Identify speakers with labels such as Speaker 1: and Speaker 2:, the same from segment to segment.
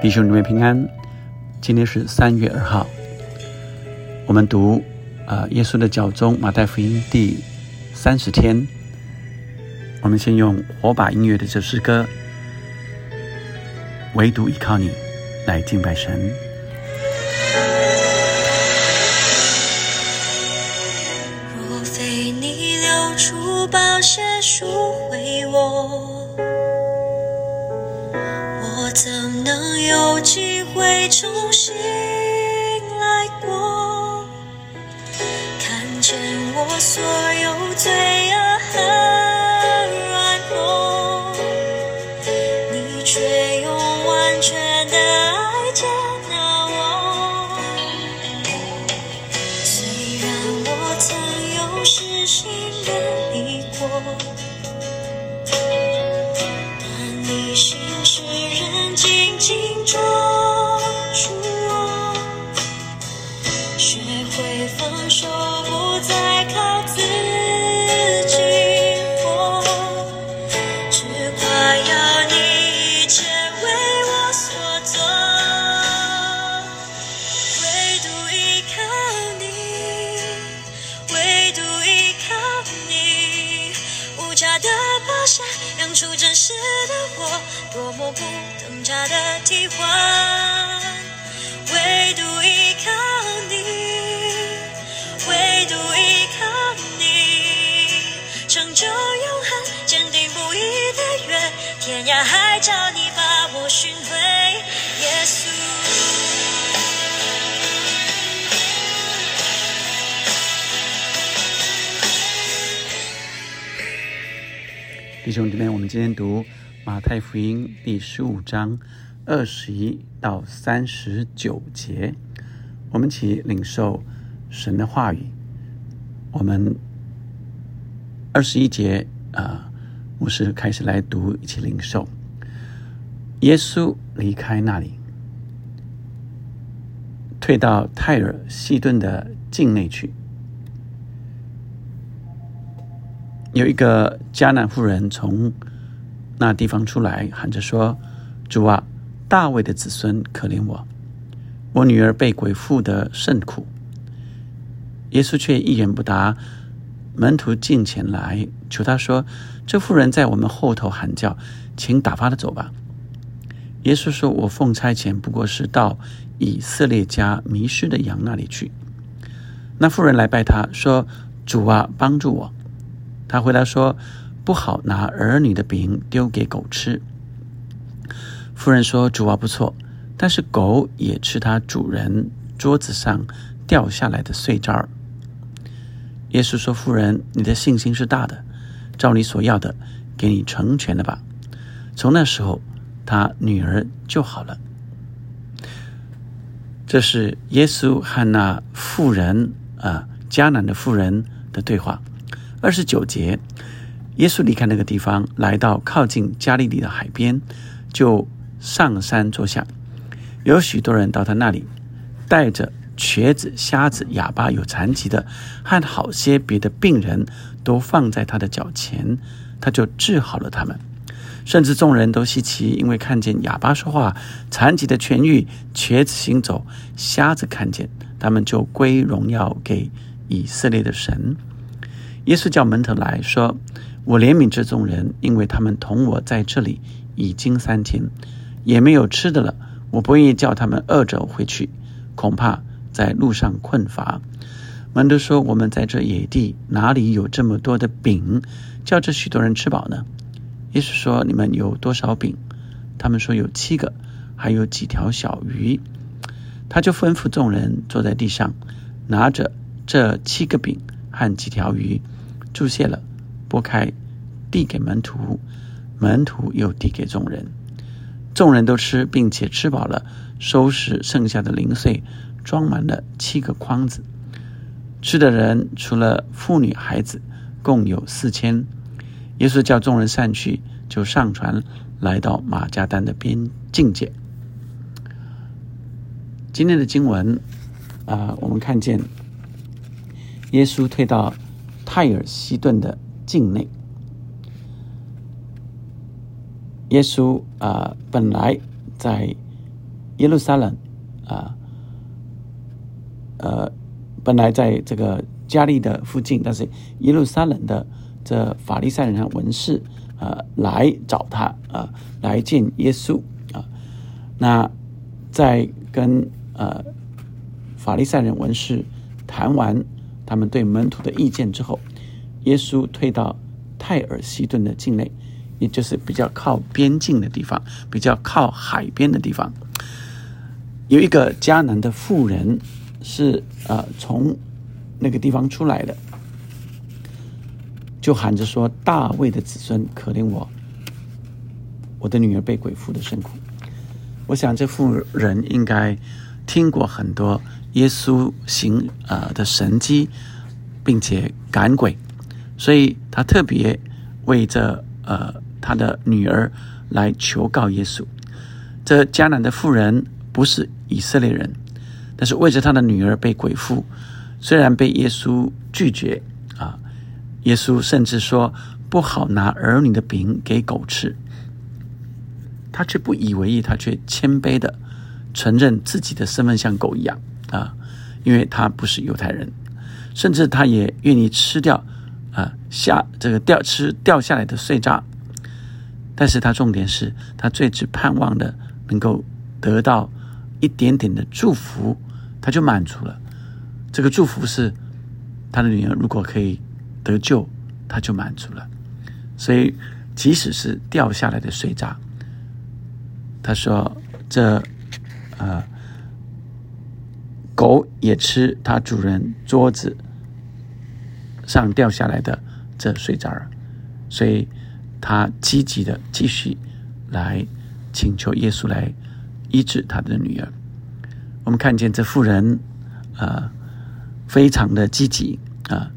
Speaker 1: 弟兄姊妹平安，今天是三月二号，我们读啊耶稣的教宗马太福音第三十天。我们先用火把音乐的这诗歌，唯独依靠你来敬拜神。
Speaker 2: 出宝血赎回我，我怎能有机会重新来过？看见我所有罪的宝血亮出真实的我，多么不等价的替换。唯独依靠你，唯独依靠你，成就永恒，坚定不移的约，天涯海角你把我寻回，耶稣。
Speaker 1: 弟兄姊妹，我们今天读马太福音第十五章二十一到三十九节，我们一起领受神的话语。我们二十一节啊，牧师开始来读，一起领受。耶稣离开那里，退到泰尔西顿的境内去。有一个迦南妇人从那地方出来，喊着说：“主啊，大卫的子孙，可怜我，我女儿被鬼附的甚苦。”耶稣却一言不答。门徒近前来求他说：“这妇人在我们后头喊叫，请打发她走吧。”耶稣说：“我奉差遣，不过是到以色列家迷失的羊那里去。”那妇人来拜他说：“主啊，帮助我。”他回答说：“不好拿儿女的饼丢给狗吃。”夫人说：“主啊，不错，但是狗也吃它主人桌子上掉下来的碎渣儿。”耶稣说：“夫人，你的信心是大的，照你所要的，给你成全了吧。”从那时候，他女儿就好了。这是耶稣和那妇人啊，迦南的妇人的对话。二十九节，耶稣离开那个地方，来到靠近加利利的海边，就上山坐下。有许多人到他那里，带着瘸子、瞎子、哑巴、有残疾的，和好些别的病人，都放在他的脚前，他就治好了他们。甚至众人都稀奇，因为看见哑巴说话，残疾的痊愈，瘸子行走，瞎子看见，他们就归荣耀给以色列的神。耶稣叫门徒来说：“我怜悯这众人，因为他们同我在这里已经三天，也没有吃的了。我不愿意叫他们饿着回去，恐怕在路上困乏。”门徒说：“我们在这野地哪里有这么多的饼，叫这许多人吃饱呢？”耶稣说：“你们有多少饼？”他们说：“有七个，还有几条小鱼。”他就吩咐众人坐在地上，拿着这七个饼和几条鱼。注谢了，拨开，递给门徒，门徒又递给众人，众人都吃，并且吃饱了，收拾剩下的零碎，装满了七个筐子。吃的人除了妇女孩子，共有四千。耶稣叫众人散去，就上船，来到马加丹的边境界。今天的经文啊，我们看见耶稣退到。泰尔西顿的境内。耶稣啊，本来在耶路撒冷啊，呃，本来在这个加利的附近，但是耶路撒冷的这法利赛人和文士啊来找他啊，来见耶稣啊。那在跟呃法利赛人文士谈完他们对门徒的意见之后，耶稣退到泰尔西顿的境内。也就是比较靠边境的地方，比较靠海边的地方，有一个迦南的妇人是呃从那个地方出来的，就喊着说：“大卫的子孙，可怜我，我的女儿被鬼附的辛苦。”我想这妇人应该听过很多耶稣行呃的神迹，并且赶鬼，所以他特别为这呃。他的女儿来求告耶稣。这迦南的妇人不是以色列人，但是为着他的女儿被鬼附，虽然被耶稣拒绝啊，耶稣甚至说不好拿儿女的饼给狗吃，他却不以为意，他却谦卑的承认自己的身份像狗一样啊，因为他不是犹太人，甚至他也愿意吃掉啊下这个掉吃掉下来的碎渣。但是他重点是他最只盼望的能够得到一点点的祝福，他就满足了。这个祝福是他的女儿如果可以得救，他就满足了。所以即使是掉下来的碎渣，他说这呃狗也吃它主人桌子上掉下来的这碎渣儿，所以。他积极的继续来请求耶稣来医治他的女儿。我们看见这妇人啊，非常的积极啊。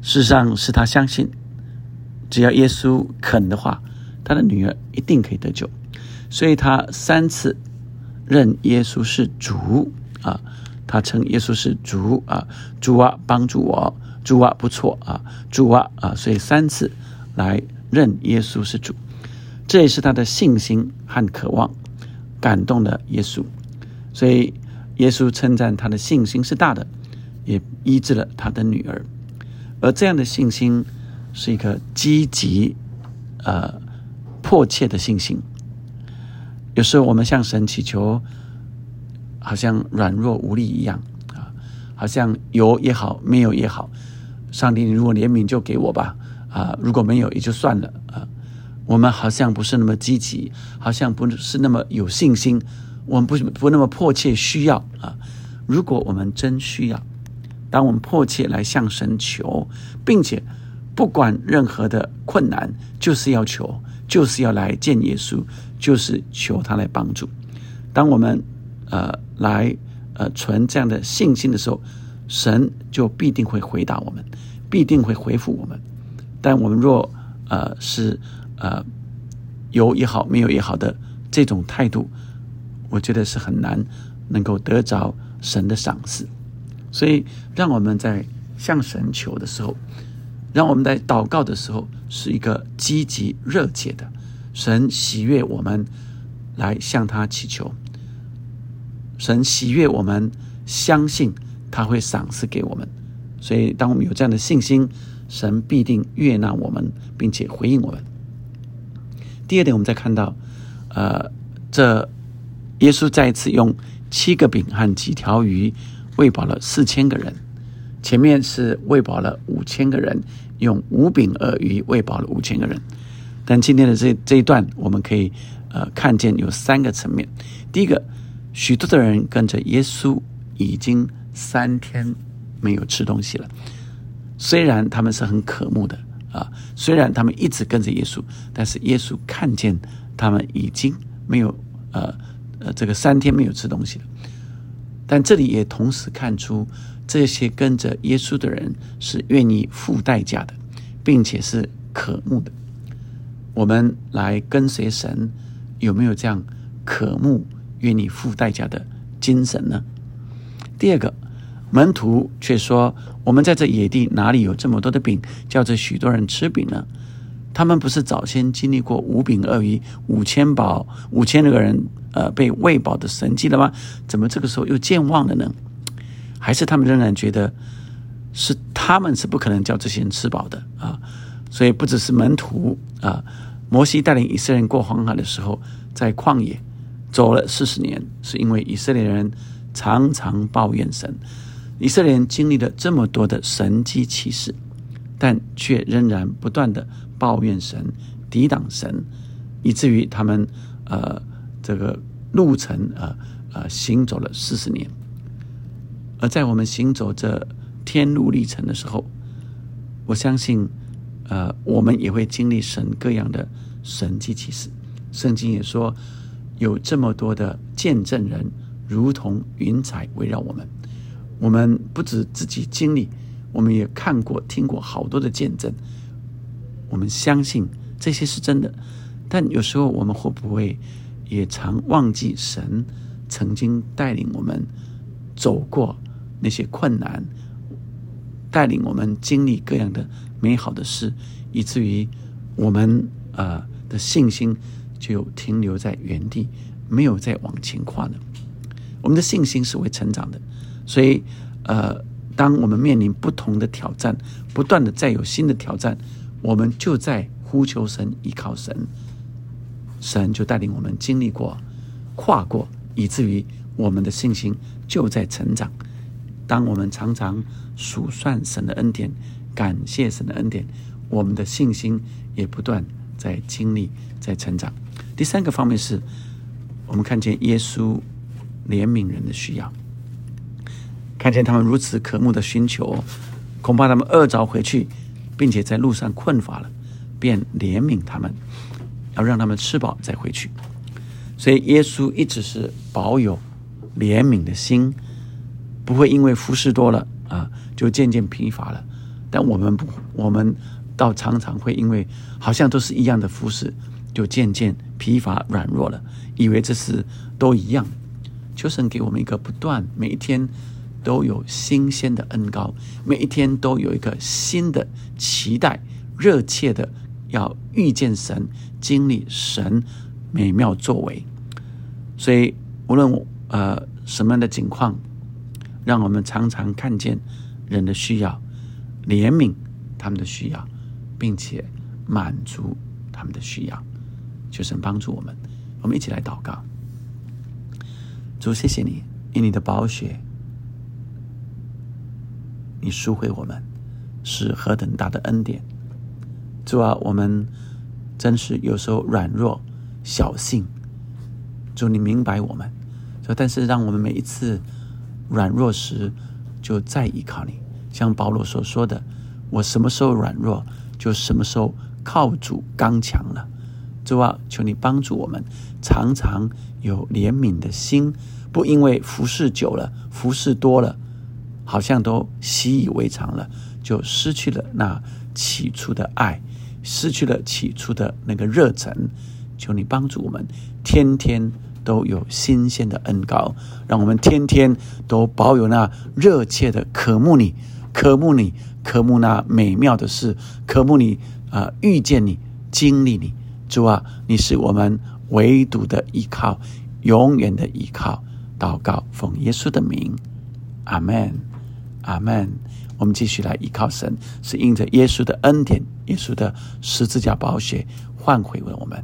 Speaker 1: 事实上是他相信，只要耶稣肯的话，他的女儿一定可以得救。所以他三次认耶稣是主啊，他称耶稣是主啊，主啊帮助我，主啊不错啊，主啊啊，所以三次来。认耶稣是主，这也是他的信心和渴望感动了耶稣，所以耶稣称赞他的信心是大的，也医治了他的女儿。而这样的信心是一个积极、呃迫切的信心。有时候我们向神祈求，好像软弱无力一样啊，好像有也好，没有也好，上帝，你如果怜悯就给我吧。啊，如果没有也就算了啊。我们好像不是那么积极，好像不是那么有信心，我们不不那么迫切需要啊。如果我们真需要，当我们迫切来向神求，并且不管任何的困难，就是要求，就是要来见耶稣，就是求他来帮助。当我们呃来呃存这样的信心的时候，神就必定会回答我们，必定会回复我们。但我们若呃是呃有也好没有也好的这种态度，我觉得是很难能够得着神的赏赐。所以，让我们在向神求的时候，让我们在祷告的时候是一个积极热切的。神喜悦我们来向他祈求，神喜悦我们相信他会赏赐给我们。所以，当我们有这样的信心。神必定悦纳我们，并且回应我们。第二点，我们再看到，呃，这耶稣再一次用七个饼和几条鱼喂饱了四千个人。前面是喂饱了五千个人，用五饼二鱼喂饱了五千个人。但今天的这这一段，我们可以呃看见有三个层面。第一个，许多的人跟着耶稣已经三天没有吃东西了。虽然他们是很渴慕的啊，虽然他们一直跟着耶稣，但是耶稣看见他们已经没有呃呃这个三天没有吃东西了。但这里也同时看出这些跟着耶稣的人是愿意付代价的，并且是渴慕的。我们来跟随神，有没有这样渴慕、愿意付代价的精神呢？第二个，门徒却说：“我们在这野地哪里有这么多的饼，叫这许多人吃饼呢？”他们不是早先经历过五饼二鱼、五千饱五千个人呃被喂饱的神迹了吗？怎么这个时候又健忘了呢？还是他们仍然觉得是他们是不可能叫这些人吃饱的啊？所以不只是门徒啊，摩西带领以色列人过黄海的时候，在旷野走了四十年，是因为以色列人常常抱怨神。以色列人经历了这么多的神迹奇事，但却仍然不断的。抱怨神，抵挡神，以至于他们呃这个路程呃呃行走了四十年。而在我们行走这天路历程的时候，我相信呃我们也会经历神各样的神迹奇事。圣经也说有这么多的见证人，如同云彩围绕我们。我们不止自己经历，我们也看过、听过好多的见证。我们相信这些是真的，但有时候我们会不会也常忘记神曾经带领我们走过那些困难，带领我们经历各样的美好的事，以至于我们呃的信心就停留在原地，没有再往前跨呢？我们的信心是会成长的，所以呃，当我们面临不同的挑战，不断的再有新的挑战。我们就在呼求神、依靠神，神就带领我们经历过、跨过，以至于我们的信心就在成长。当我们常常数算神的恩典，感谢神的恩典，我们的信心也不断在经历、在成长。第三个方面是，我们看见耶稣怜悯人的需要，看见他们如此渴慕的寻求，恐怕他们饿着回去。并且在路上困乏了，便怜悯他们，要让他们吃饱再回去。所以耶稣一直是保有怜悯的心，不会因为服侍多了啊就渐渐疲乏了。但我们不，我们倒常常会因为好像都是一样的服侍，就渐渐疲乏软弱了，以为这是都一样。求神给我们一个不断每一天。都有新鲜的恩高，每一天都有一个新的期待，热切的要遇见神，经历神美妙作为。所以，无论呃什么样的境况，让我们常常看见人的需要，怜悯他们的需要，并且满足他们的需要，求神帮助我们。我们一起来祷告，主，谢谢你，因你的宝血。你赎回我们，是何等大的恩典！主啊，我们真是有时候软弱、小性。主，你明白我们。说，但是让我们每一次软弱时，就再依靠你。像保罗所说的：“我什么时候软弱，就什么时候靠主刚强了。”主啊，求你帮助我们，常常有怜悯的心，不因为服侍久了、服侍多了。好像都习以为常了，就失去了那起初的爱，失去了起初的那个热忱。求你帮助我们，天天都有新鲜的恩膏，让我们天天都保有那热切的渴慕你、渴慕你、渴慕那美妙的事、渴慕你啊，遇见你、经历你。主啊，你是我们唯独的依靠，永远的依靠。祷告，奉耶稣的名，阿门。阿门。我们继续来依靠神，是因着耶稣的恩典，耶稣的十字架宝血换回了我们。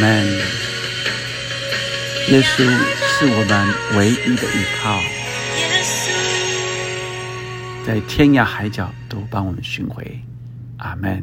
Speaker 1: 门。耶稣是我们唯一的依靠，在天涯海角都帮我们寻回。阿门。